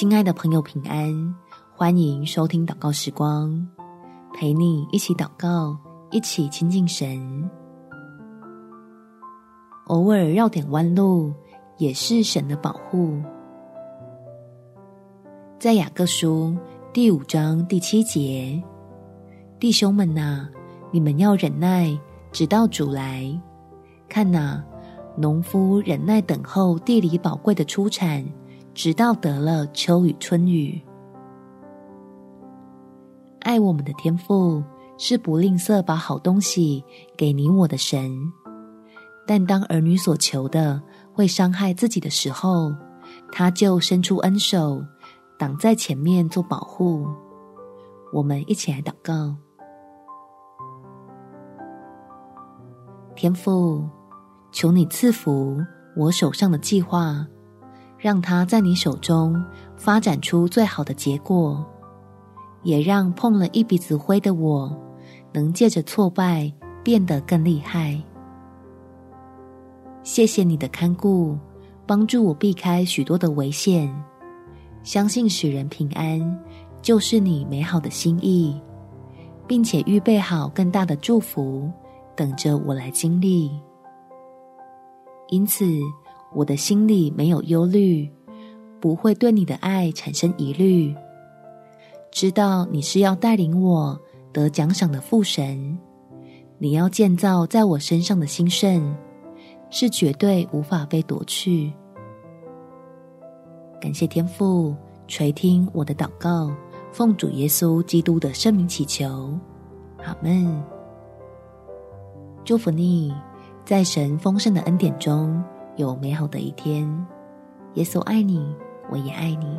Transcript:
亲爱的朋友，平安！欢迎收听祷告时光，陪你一起祷告，一起亲近神。偶尔绕点弯路，也是神的保护。在雅各书第五章第七节，弟兄们呐、你们要忍耐，直到主来。看哪，农夫忍耐等候地里宝贵的出产。直到得了秋雨春雨，爱我们的天父是不吝啬把好东西给你我的神，但当儿女所求的会伤害自己的时候，他就伸出恩手，挡在前面做保护。我们一起来祷告：天父，求你赐福我手上的计划。让它在你手中发展出最好的结果，也让碰了一鼻子灰的我，能借着挫败变得更厉害。谢谢你的看顾，帮助我避开许多的危险。相信使人平安，就是你美好的心意，并且预备好更大的祝福，等着我来经历。因此，我的心里没有忧虑，不会对你的爱产生疑虑。知道你是要带领我得奖赏的父神，你要建造在我身上的兴盛，是绝对无法被夺去。感谢天父垂听我的祷告，奉主耶稣基督的圣名祈求，阿们。祝福你，在神丰盛的恩典中。有美好的一天，耶稣爱你，我也爱你。